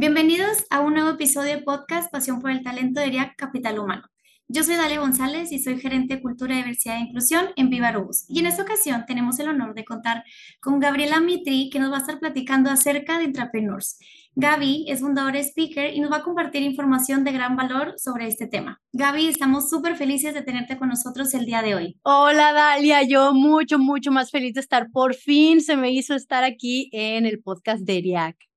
Bienvenidos a un nuevo episodio de podcast Pasión por el Talento de ERIAC Capital Humano. Yo soy Dalia González y soy gerente de Cultura, Diversidad e Inclusión en Viva Aerobús. Y en esta ocasión tenemos el honor de contar con Gabriela Mitri, que nos va a estar platicando acerca de Entrepreneurs. Gaby es fundadora speaker y nos va a compartir información de gran valor sobre este tema. Gaby, estamos súper felices de tenerte con nosotros el día de hoy. Hola Dalia, yo mucho, mucho más feliz de estar. Por fin se me hizo estar aquí en el podcast de ERIAC.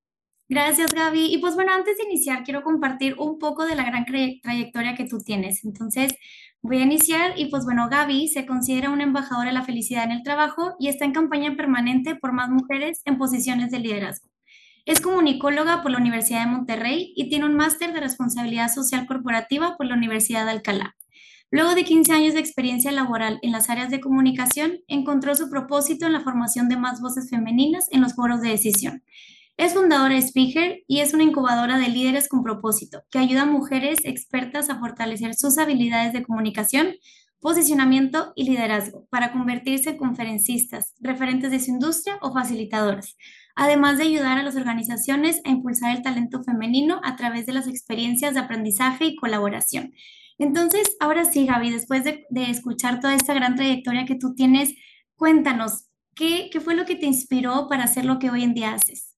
Gracias, Gaby. Y pues bueno, antes de iniciar, quiero compartir un poco de la gran trayectoria que tú tienes. Entonces, voy a iniciar y pues bueno, Gaby se considera una embajadora de la felicidad en el trabajo y está en campaña permanente por más mujeres en posiciones de liderazgo. Es comunicóloga por la Universidad de Monterrey y tiene un máster de responsabilidad social corporativa por la Universidad de Alcalá. Luego de 15 años de experiencia laboral en las áreas de comunicación, encontró su propósito en la formación de más voces femeninas en los foros de decisión. Es fundadora Speaker y es una incubadora de líderes con propósito, que ayuda a mujeres expertas a fortalecer sus habilidades de comunicación, posicionamiento y liderazgo para convertirse en conferencistas, referentes de su industria o facilitadoras, además de ayudar a las organizaciones a impulsar el talento femenino a través de las experiencias de aprendizaje y colaboración. Entonces, ahora sí, Gaby, después de, escuchar toda esta gran trayectoria que tú tienes, cuéntanos, ¿qué, ¿qué fue lo que te inspiró para hacer lo que hoy en día haces?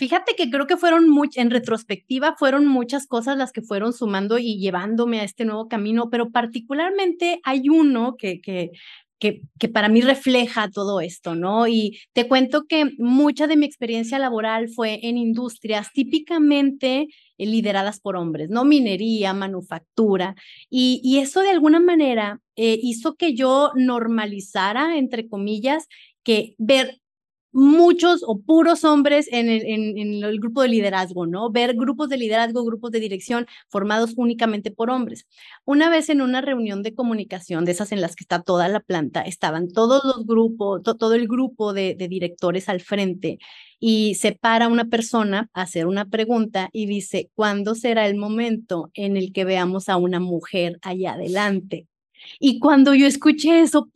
Fíjate que creo que fueron muchas, en retrospectiva, fueron muchas cosas las que fueron sumando y llevándome a este nuevo camino, pero particularmente hay uno que, que, que, que, para mí refleja todo esto, ¿no? Y te cuento que mucha de mi experiencia laboral fue en industrias típicamente lideradas por hombres, ¿no? Minería, manufactura, y, y eso de alguna manera eh, hizo que yo normalizara, entre comillas, que ver muchos o puros hombres en el, grupo de liderazgo, ¿no? Ver grupos de liderazgo, grupos de dirección formados únicamente por hombres. Una vez en una reunión de comunicación, de esas en las que está toda la planta, estaban todos los grupos, todo el grupo de, de directores al frente y se para una persona a hacer una pregunta y dice, ¿cuándo será el momento en el que veamos a una mujer allá adelante? Y cuando yo escuché eso,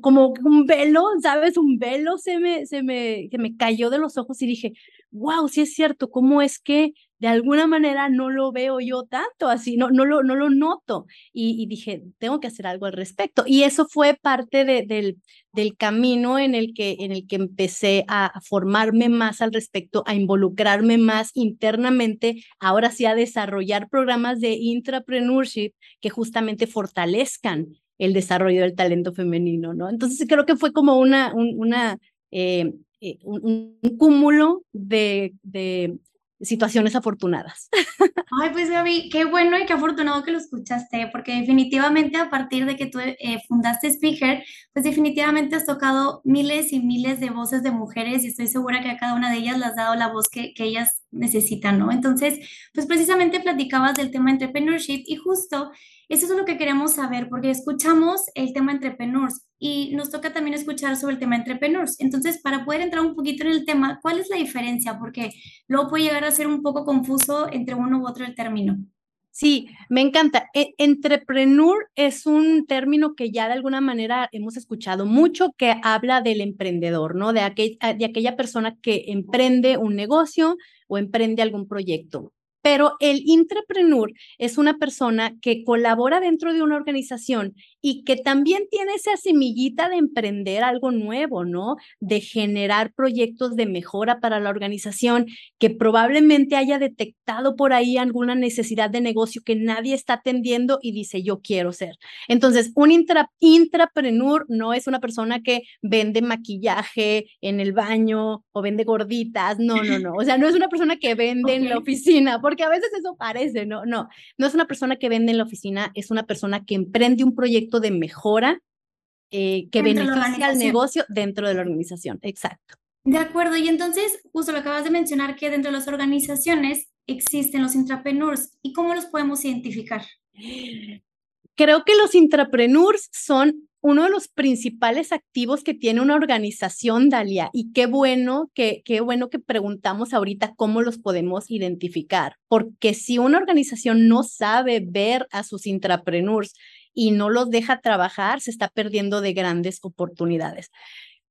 como un velo, ¿sabes? Un velo se me, se me, que me cayó de los ojos y dije, wow, sí es cierto, ¿cómo es que de alguna manera no lo veo yo tanto así, no, no, lo, no lo noto? Y, dije, tengo que hacer algo al respecto. Y eso fue parte de, del, del camino en el, que, en el que empecé a, formarme más al respecto, a involucrarme más internamente, ahora sí a desarrollar programas de intrapreneurship que justamente fortalezcan el desarrollo del talento femenino, ¿no? Entonces creo que fue como una, una eh, eh, un, cúmulo de situaciones afortunadas. Ay, pues Gaby, qué bueno y qué afortunado que lo escuchaste, porque definitivamente a partir de que tú eh, fundaste Speaker, pues definitivamente has tocado miles y miles de voces de mujeres y estoy segura que a cada una de ellas le has dado la voz que, que ellas necesitan, ¿no? Entonces, pues precisamente platicabas del tema entrepreneurship y justo eso es lo que queremos saber, porque escuchamos el tema entrepreneurs y nos toca también escuchar sobre el tema entrepreneurs. Entonces, para poder entrar un poquito en el tema, ¿cuál es la diferencia? Porque luego puede llegar a ser un poco confuso entre uno u otro el término. Sí, me encanta. E entrepreneur es un término que ya de alguna manera hemos escuchado mucho, que habla del emprendedor, ¿no? De, aquel, de aquella persona que emprende un negocio o emprende algún proyecto pero el intrapreneur es una persona que colabora dentro de una organización y que también tiene esa semillita de emprender algo nuevo, ¿no? De generar proyectos de mejora para la organización, que probablemente haya detectado por ahí alguna necesidad de negocio que nadie está atendiendo y dice, yo quiero ser. Entonces, un intra, intrapreneur no es una persona que vende maquillaje en el baño o vende gorditas, no, no, no. O sea, no es una persona que vende en la oficina, porque a veces eso parece, ¿no? No, no es una persona que vende en la oficina, es una persona que emprende un proyecto de mejora eh, que beneficia al negocio dentro de la organización. Exacto. De acuerdo, y entonces justo lo acabas de mencionar que dentro de las organizaciones existen los intrapreneurs y cómo los podemos identificar? Creo que los intrapreneurs son uno de los principales activos que tiene una organización, Dalia, y qué bueno que, qué bueno que preguntamos ahorita cómo los podemos identificar, porque si una organización no sabe ver a sus intrapreneurs y no los deja trabajar, se está perdiendo de grandes oportunidades.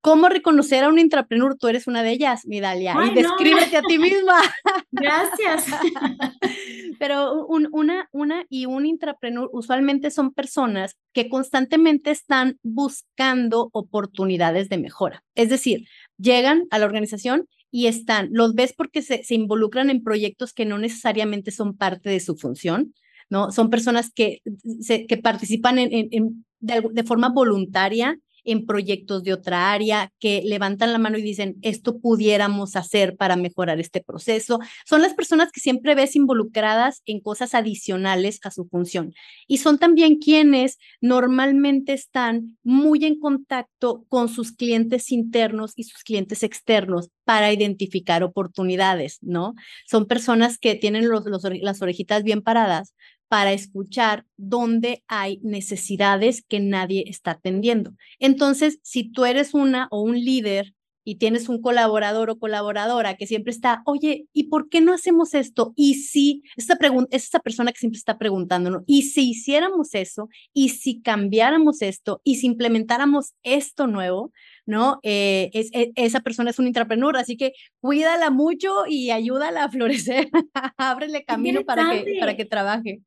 ¿Cómo reconocer a un intrapreneur? Tú eres una de ellas, mi Dalia, y descríbete a ti misma. Gracias. Pero una, una y un intrapreneur usualmente son personas que constantemente están buscando oportunidades de mejora. Es decir, llegan a la organización y están, los ves porque se, se involucran en proyectos que no necesariamente son parte de su función, ¿no? Son personas que, se, que participan en, en, de, de forma voluntaria en proyectos de otra área, que levantan la mano y dicen, esto pudiéramos hacer para mejorar este proceso. Son las personas que siempre ves involucradas en cosas adicionales a su función. Y son también quienes normalmente están muy en contacto con sus clientes internos y sus clientes externos para identificar oportunidades, ¿no? Son personas que tienen los, las orejitas bien paradas para escuchar dónde hay necesidades que nadie está atendiendo. Entonces, si tú eres una o un líder y tienes un colaborador o colaboradora que siempre está, oye, ¿y por qué no hacemos esto? Y si, esta pregunta, es esta persona que siempre está preguntando, ¿no? ¿Y si hiciéramos eso? ¿Y si cambiáramos esto? ¿Y si implementáramos esto nuevo? ¿No? Eh, es, e, esa persona es un intrapreneur, así que cuídala mucho y ayúdala a florecer. Ábrele camino para que, para que trabaje.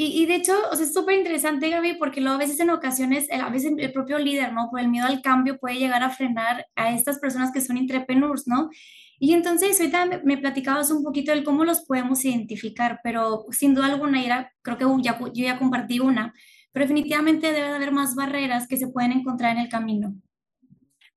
Y, de hecho, o sea, es súper interesante, Gaby, porque luego a veces en ocasiones, a veces el propio líder, ¿no? Por el miedo al cambio puede llegar a frenar a estas personas que son entrepreneurs, ¿no? Y entonces ahorita me, me platicabas un poquito de cómo los podemos identificar, pero sin duda alguna, era, creo que ya, yo ya compartí una, pero definitivamente debe de haber más barreras que se pueden encontrar en el camino.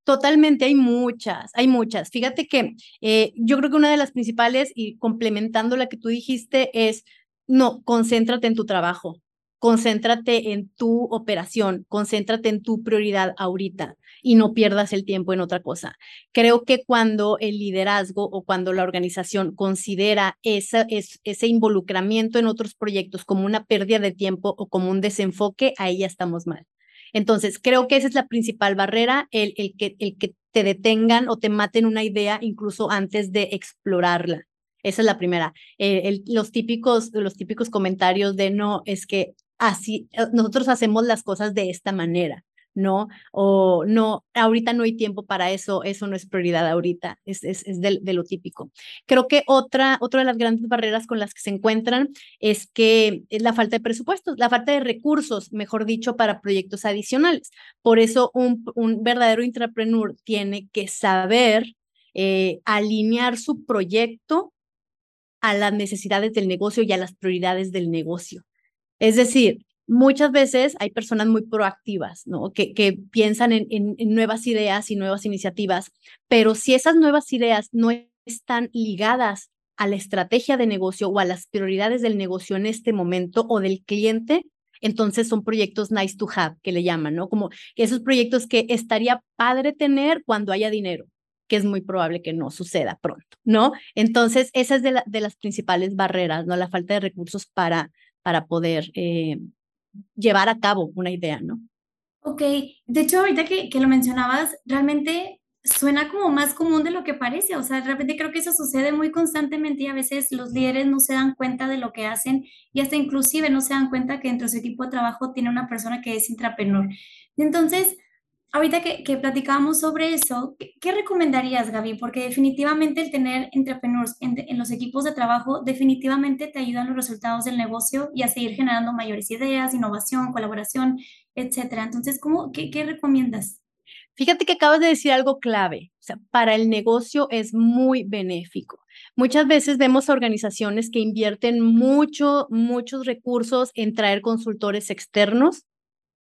Totalmente, hay muchas, hay muchas. Fíjate que eh, yo creo que una de las principales, y complementando la que tú dijiste, es no, concéntrate en tu trabajo, concéntrate en tu operación, concéntrate en tu prioridad ahorita y no pierdas el tiempo en otra cosa. Creo que cuando el liderazgo o cuando la organización considera esa, ese involucramiento en otros proyectos como una pérdida de tiempo o como un desenfoque, ahí ya estamos mal. Entonces, creo que esa es la principal barrera, el, el, que, el que te detengan o te maten una idea incluso antes de explorarla. Esa es la primera. Eh, los, típicos, los típicos comentarios de no, es que así, eh, nosotros hacemos las cosas de esta manera, ¿no? O no, ahorita no hay tiempo para eso, eso no es prioridad ahorita, es, es, es de, de, lo típico. Creo que otra, de las grandes barreras con las que se encuentran es que es la falta de presupuestos, la falta de recursos, mejor dicho, para proyectos adicionales. Por eso un, un verdadero intrapreneur tiene que saber eh, alinear su proyecto a las necesidades del negocio y a las prioridades del negocio. Es decir, muchas veces hay personas muy proactivas, ¿no? Que, que piensan en, en, nuevas ideas y nuevas iniciativas, pero si esas nuevas ideas no están ligadas a la estrategia de negocio o a las prioridades del negocio en este momento o del cliente, entonces son proyectos nice to have, que le llaman, ¿no? Como esos proyectos que estaría padre tener cuando haya dinero, que es muy probable que no suceda pronto, ¿no? Entonces, esa es de, de las principales barreras, ¿no? La falta de recursos para, para poder eh, llevar a cabo una idea, ¿no? Ok, de hecho, ahorita que, que lo mencionabas, realmente suena como más común de lo que parece, o sea, de repente creo que eso sucede muy constantemente y a veces los líderes no se dan cuenta de lo que hacen y hasta inclusive no se dan cuenta que dentro de su equipo de trabajo tiene una persona que es intrapenor. Entonces, ahorita que, que platicábamos sobre eso, ¿qué, recomendarías, Gaby? Porque definitivamente el tener entrepreneurs en, en, los equipos de trabajo definitivamente te ayudan los resultados del negocio y a seguir generando mayores ideas, innovación, colaboración, etcétera. Entonces, ¿cómo, qué, qué recomiendas? Fíjate que acabas de decir algo clave, o sea, para el negocio es muy benéfico. Muchas veces vemos organizaciones que invierten mucho, muchos recursos en traer consultores externos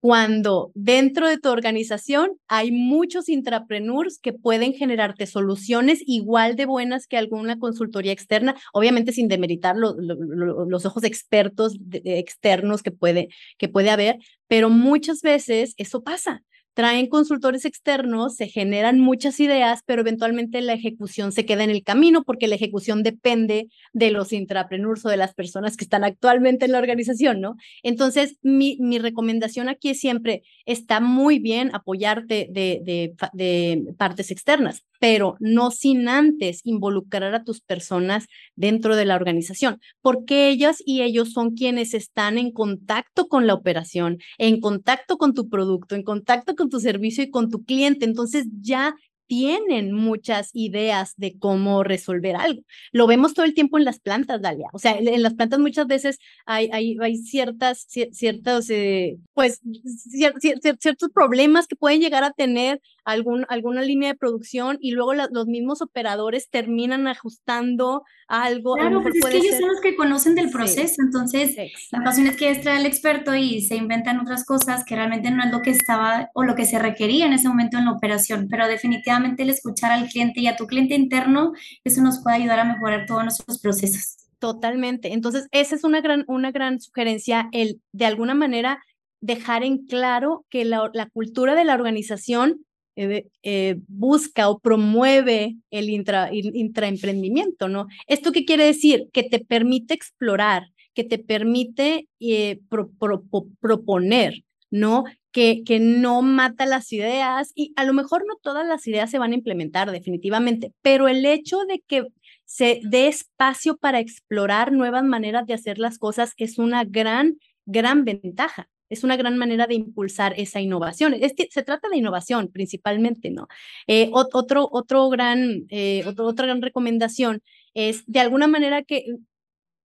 cuando dentro de tu organización hay muchos intrapreneurs que pueden generarte soluciones igual de buenas que alguna consultoría externa, obviamente sin demeritar lo, lo, lo, los ojos expertos externos que puede, que puede haber, pero muchas veces eso pasa. Traen consultores externos, se generan muchas ideas, pero eventualmente la ejecución se queda en el camino porque la ejecución depende de los intrapreneurs o de las personas que están actualmente en la organización, ¿no? Entonces, mi, mi recomendación aquí es siempre, está muy bien apoyarte de, de, de partes externas, pero no sin antes involucrar a tus personas dentro de la organización, porque ellas y ellos son quienes están en contacto con la operación, en contacto con tu producto, en contacto con tu servicio y con tu cliente. Entonces ya tienen muchas ideas de cómo resolver algo. Lo vemos todo el tiempo en las plantas, Dalia. O sea, en las plantas muchas veces hay, hay, hay ciertas, ciertos, eh, pues, ciertos problemas que pueden llegar a tener algún, alguna línea de producción y luego los mismos operadores terminan ajustando algo. Claro, pues es que ellos son los que conocen del proceso, entonces la pasión es que es traer al experto y se inventan otras cosas que realmente no es lo que estaba o lo que se requería en ese momento en la operación, pero definitivamente el escuchar al cliente y a tu cliente interno, eso nos puede ayudar a mejorar todos nuestros procesos. Totalmente. Entonces, esa es una gran, una gran sugerencia, el de alguna manera dejar en claro que la, la cultura de la organización eh, eh, busca o promueve el intra, intraemprendimiento, ¿no? ¿Esto qué quiere decir? Que te permite explorar, que te permite eh, proponer, ¿no? Que, que no mata las ideas y a lo mejor no todas las ideas se van a implementar definitivamente, pero el hecho de que se dé espacio para explorar nuevas maneras de hacer las cosas es una gran, gran ventaja es una gran manera de impulsar esa innovación. Es que se trata de innovación principalmente, ¿no? Eh, otro, otro gran, eh, otra gran recomendación es de alguna manera que,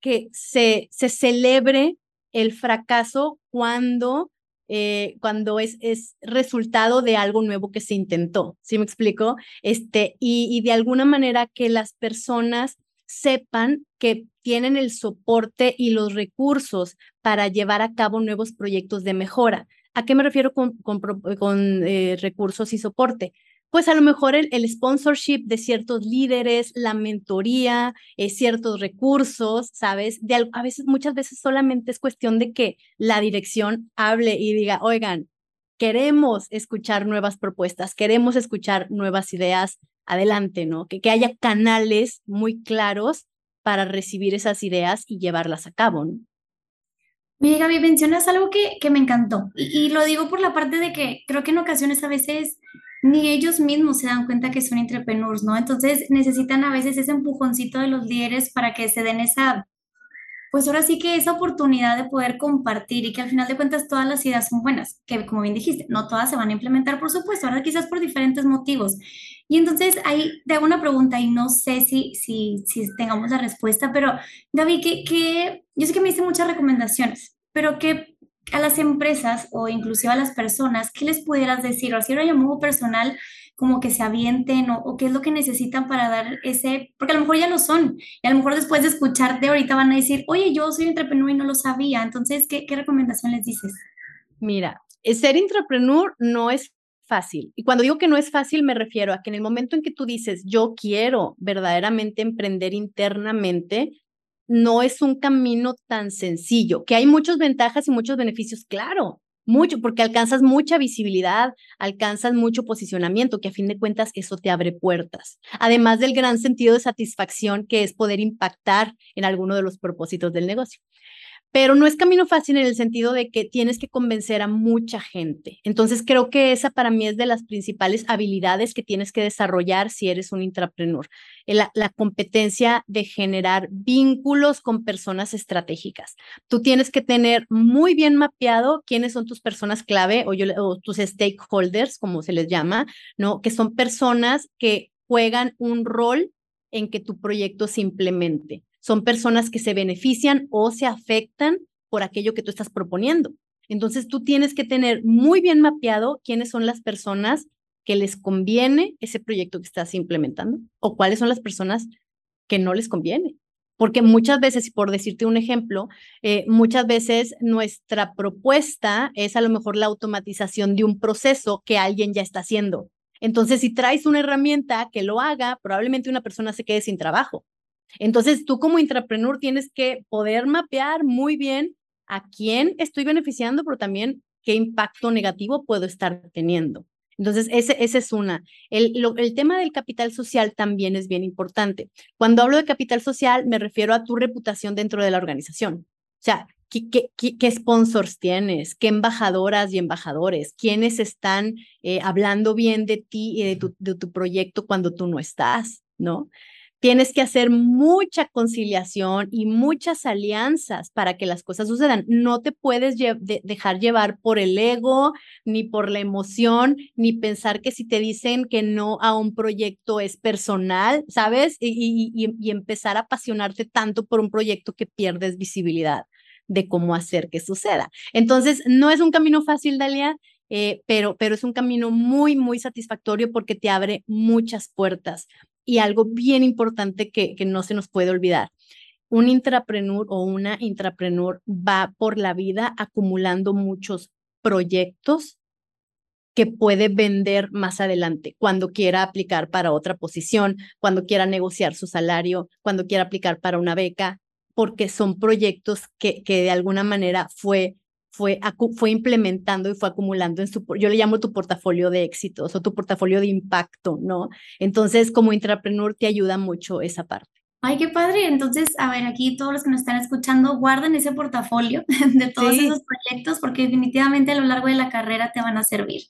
que se, se celebre el fracaso cuando, eh, cuando es, es resultado de algo nuevo que se intentó, ¿sí me explico? Este, y, y de alguna manera que las personas sepan que tienen el soporte y los recursos para llevar a cabo nuevos proyectos de mejora. ¿A qué me refiero con, con, eh, recursos y soporte? Pues a lo mejor el, sponsorship de ciertos líderes, la mentoría, eh, ciertos recursos, ¿sabes? De, a veces, muchas veces solamente es cuestión de que la dirección hable y diga, oigan, queremos escuchar nuevas propuestas, queremos escuchar nuevas ideas, adelante, ¿no? Que, que haya canales muy claros para recibir esas ideas y llevarlas a cabo. ¿no? Mira, Gaby, mencionas algo que, que me encantó y, lo digo por la parte de que creo que en ocasiones a veces ni ellos mismos se dan cuenta que son entrepreneurs, ¿no? Entonces necesitan a veces ese empujoncito de los líderes para que se den esa, pues ahora sí que esa oportunidad de poder compartir y que al final de cuentas todas las ideas son buenas, que como bien dijiste, no todas se van a implementar, por supuesto, ahora quizás por diferentes motivos, y entonces ahí te hago una pregunta y no sé si, si, si tengamos la respuesta, pero David, que, que yo sé que me diste muchas recomendaciones, pero que a las empresas o inclusive a las personas, ¿qué les pudieras decir? O si era modo personal, como que se avienten o, o, qué es lo que necesitan para dar ese, porque a lo mejor ya lo son, y a lo mejor después de escucharte ahorita van a decir, oye, yo soy entrepreneur y no lo sabía, entonces, ¿qué, qué recomendación les dices? Mira, ser entrepreneur no es fácil. Y cuando digo que no es fácil, me refiero a que en el momento en que tú dices, yo quiero verdaderamente emprender internamente, no es un camino tan sencillo, que hay muchas ventajas y muchos beneficios, claro, mucho, porque alcanzas mucha visibilidad, alcanzas mucho posicionamiento, que a fin de cuentas eso te abre puertas. Además del gran sentido de satisfacción que es poder impactar en alguno de los propósitos del negocio pero no es camino fácil en el sentido de que tienes que convencer a mucha gente. Entonces creo que esa para mí es de las principales habilidades que tienes que desarrollar si eres un intrapreneur, la, la competencia de generar vínculos con personas estratégicas. Tú tienes que tener muy bien mapeado quiénes son tus personas clave o, o tus stakeholders, como se les llama, ¿no? Que son personas que juegan un rol en que tu proyecto se implemente son personas que se benefician o se afectan por aquello que tú estás proponiendo. Entonces tú tienes que tener muy bien mapeado quiénes son las personas que les conviene ese proyecto que estás implementando o cuáles son las personas que no les conviene. Porque muchas veces, por decirte un ejemplo, eh, muchas veces nuestra propuesta es a lo mejor la automatización de un proceso que alguien ya está haciendo. Entonces, si traes una herramienta que lo haga, probablemente una persona se quede sin trabajo. Entonces, tú como intrapreneur tienes que poder mapear muy bien a quién estoy beneficiando, pero también qué impacto negativo puedo estar teniendo. Entonces, ese, ese es una. El, el tema del capital social también es bien importante. Cuando hablo de capital social, me refiero a tu reputación dentro de la organización. O sea, ¿Qué, qué, qué, sponsors tienes? ¿Qué embajadoras y embajadores? ¿Quiénes están eh, hablando bien de ti y de tu, de tu proyecto cuando tú no estás? ¿No? Tienes que hacer mucha conciliación y muchas alianzas para que las cosas sucedan. No te puedes dejar llevar por el ego, ni por la emoción, ni pensar que si te dicen que no a un proyecto es personal, ¿sabes? Y, empezar a apasionarte tanto por un proyecto que pierdes visibilidad de cómo hacer que suceda. Entonces, no es un camino fácil, Dalia, eh, pero, pero es un camino muy, muy satisfactorio porque te abre muchas puertas y algo bien importante que, que no se nos puede olvidar. Un intrapreneur o una intrapreneur va por la vida acumulando muchos proyectos que puede vender más adelante, cuando quiera aplicar para otra posición, cuando quiera negociar su salario, cuando quiera aplicar para una beca, porque son proyectos que, que de alguna manera fue fue, fue implementando y fue acumulando en su, yo le llamo tu portafolio de éxitos o tu portafolio de impacto, ¿no? Entonces, como intrapreneur te ayuda mucho esa parte. Ay, qué padre. Entonces, a ver, aquí todos los que nos están escuchando, guarden ese portafolio de todos esos proyectos porque definitivamente a lo largo de la carrera te van a servir.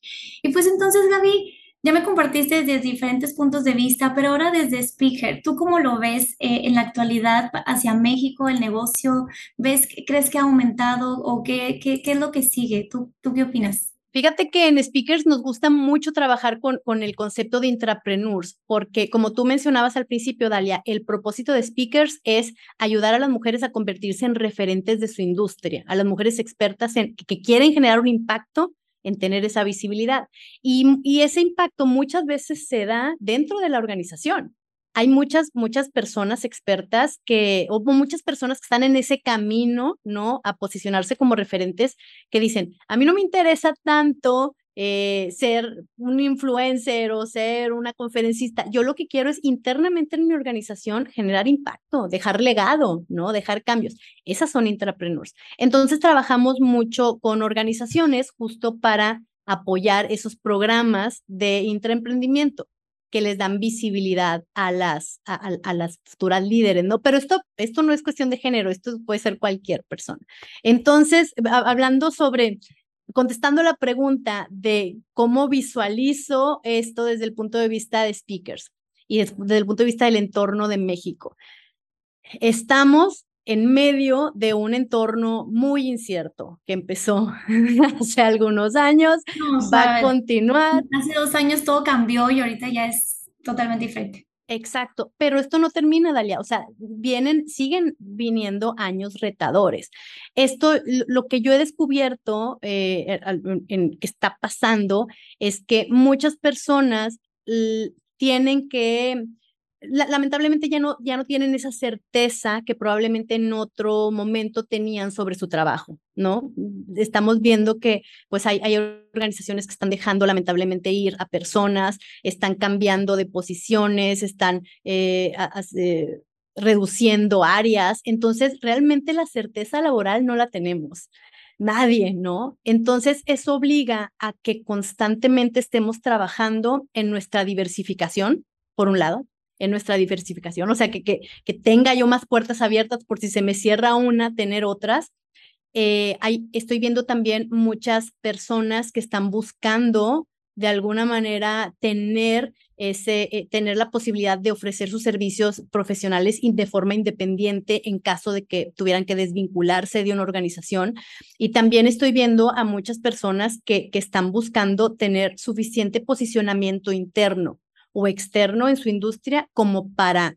Y pues entonces, Gaby, ya me compartiste desde diferentes puntos de vista, pero ahora desde Speaker, ¿tú cómo lo ves eh, en la actualidad hacia México, el negocio? ¿Ves, crees que ha aumentado o qué, qué, qué es lo que sigue? ¿Tú, ¿Tú qué opinas? Fíjate que en Speakers nos gusta mucho trabajar con, con el concepto de intrapreneurs, porque como tú mencionabas al principio, Dalia, el propósito de Speakers es ayudar a las mujeres a convertirse en referentes de su industria, a las mujeres expertas en, que quieren generar un impacto en tener esa visibilidad. Y, y ese impacto muchas veces se da dentro de la organización. Hay muchas, muchas personas expertas que, o muchas personas que están en ese camino, ¿no? A posicionarse como referentes que dicen, a mí no me interesa tanto eh, ser un influencer o ser una conferencista. Yo lo que quiero es internamente en mi organización generar impacto, dejar legado, ¿no? Dejar cambios. Esas son intrapreneurs. Entonces trabajamos mucho con organizaciones justo para apoyar esos programas de intraemprendimiento que les dan visibilidad a las, a, las futuras líderes, ¿no? Pero esto, esto no es cuestión de género, esto puede ser cualquier persona. Entonces, hablando sobre contestando la pregunta de cómo visualizo esto desde el punto de vista de speakers y desde el punto de vista del entorno de México. Estamos en medio de un entorno muy incierto que empezó hace algunos años, va a continuar. Hace dos años todo cambió y ahorita ya es totalmente diferente. Exacto, pero esto no termina, Dalia, o sea, vienen, siguen viniendo años retadores. Esto, lo que yo he descubierto eh, en, que está pasando es que muchas personas tienen que lamentablemente ya no, ya no tienen esa certeza que probablemente en otro momento tenían sobre su trabajo, ¿no? Estamos viendo que pues hay, hay organizaciones que están dejando lamentablemente ir a personas, están cambiando de posiciones, están eh, eh, reduciendo áreas, entonces realmente la certeza laboral no la tenemos. Nadie, ¿no? Entonces, eso obliga a que constantemente estemos trabajando en nuestra diversificación, por un lado, en nuestra diversificación, o sea, que, que, que tenga yo más puertas abiertas por si se me cierra una, tener otras. Eh, estoy viendo también muchas personas que están buscando de alguna manera tener ese, eh, tener la posibilidad de ofrecer sus servicios profesionales de forma independiente en caso de que tuvieran que desvincularse de una organización. Y también estoy viendo a muchas personas que, que están buscando tener suficiente posicionamiento interno o externo en su industria como para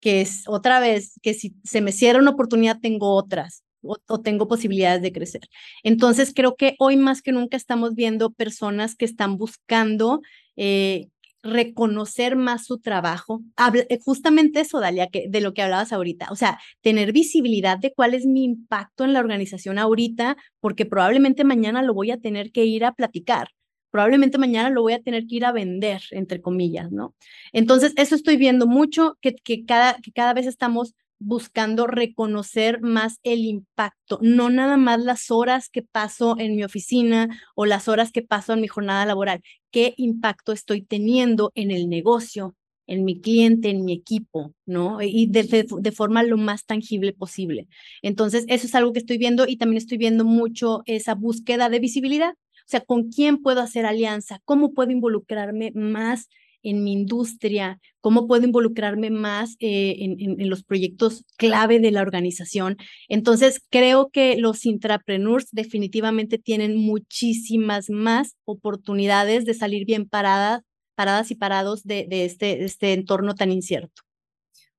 que es otra vez, que si se me cierra una oportunidad tengo otras o, tengo posibilidades de crecer. Entonces creo que hoy más que nunca estamos viendo personas que están buscando eh, reconocer más su trabajo. Eh, justamente eso, Dalia, que, de lo que hablabas ahorita. O sea, tener visibilidad de cuál es mi impacto en la organización ahorita, porque probablemente mañana lo voy a tener que ir a platicar probablemente mañana lo voy a tener que ir a vender, entre comillas, ¿no? Entonces, eso estoy viendo mucho, que, cada, que cada vez estamos buscando reconocer más el impacto, no nada más las horas que paso en mi oficina o las horas que paso en mi jornada laboral, qué impacto estoy teniendo en el negocio, en mi cliente, en mi equipo, ¿no? Y de, forma lo más tangible posible. Entonces, eso es algo que estoy viendo y también estoy viendo mucho esa búsqueda de visibilidad. O sea, ¿con quién puedo hacer alianza? ¿Cómo puedo involucrarme más en mi industria? ¿Cómo puedo involucrarme más eh, en, en, los proyectos clave de la organización? Entonces, creo que los intrapreneurs definitivamente tienen muchísimas más oportunidades de salir bien paradas paradas y parados de, de este, este entorno tan incierto.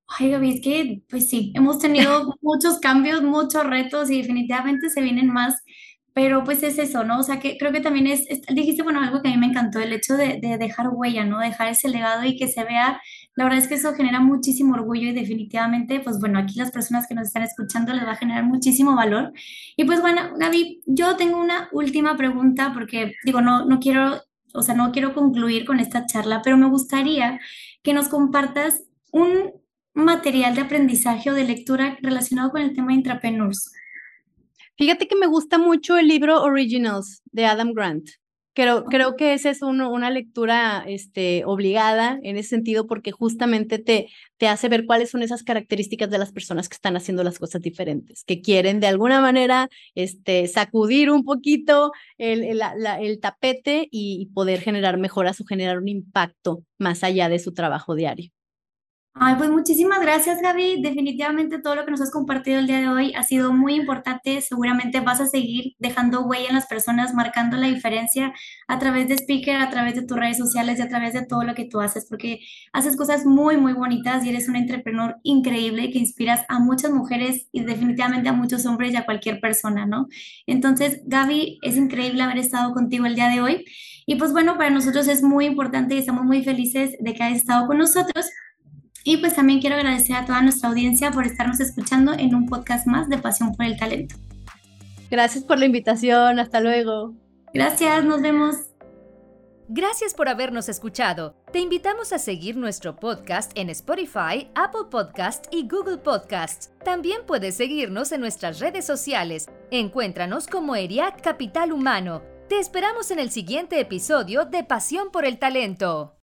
Ay, Gaby, es que, pues sí, hemos tenido muchos cambios, muchos retos y definitivamente se vienen más, pero pues es eso, ¿no? O sea, que creo que también es, dijiste, bueno, algo que a mí me encantó, el hecho de, de, dejar huella, ¿no? Dejar ese legado y que se vea, la verdad es que eso genera muchísimo orgullo y definitivamente, pues bueno, aquí las personas que nos están escuchando les va a generar muchísimo valor. Y pues bueno, Gaby, yo tengo una última pregunta porque, digo, no, no quiero o sea, no quiero concluir con esta charla, pero me gustaría que nos compartas un material de aprendizaje o de lectura relacionado con el tema de intrapreneurs. Fíjate que me gusta mucho el libro Originals de Adam Grant. Creo, creo que esa es una lectura este, obligada en ese sentido porque justamente te, te hace ver cuáles son esas características de las personas que están haciendo las cosas diferentes, que quieren de alguna manera este, sacudir un poquito el, el, el tapete y poder generar mejoras o generar un impacto más allá de su trabajo diario. Ay, pues muchísimas gracias, Gaby. Definitivamente todo lo que nos has compartido el día de hoy ha sido muy importante. Seguramente vas a seguir dejando huella en las personas, marcando la diferencia a través de Speaker, a través de tus redes sociales y a través de todo lo que tú haces, porque haces cosas muy, muy bonitas y eres un entrepreneur increíble que inspiras a muchas mujeres y definitivamente a muchos hombres y a cualquier persona, ¿no? Entonces, Gaby, es increíble haber estado contigo el día de hoy. Y pues bueno, para nosotros es muy importante y estamos muy felices de que hayas estado con nosotros. Y pues también quiero agradecer a toda nuestra audiencia por estarnos escuchando en un podcast más de Pasión por el Talento. Gracias por la invitación, hasta luego. Gracias, nos vemos. Gracias por habernos escuchado. Te invitamos a seguir nuestro podcast en Spotify, Apple Podcast y Google Podcasts. También puedes seguirnos en nuestras redes sociales. Encuéntranos como ERIAC Capital Humano. Te esperamos en el siguiente episodio de Pasión por el Talento.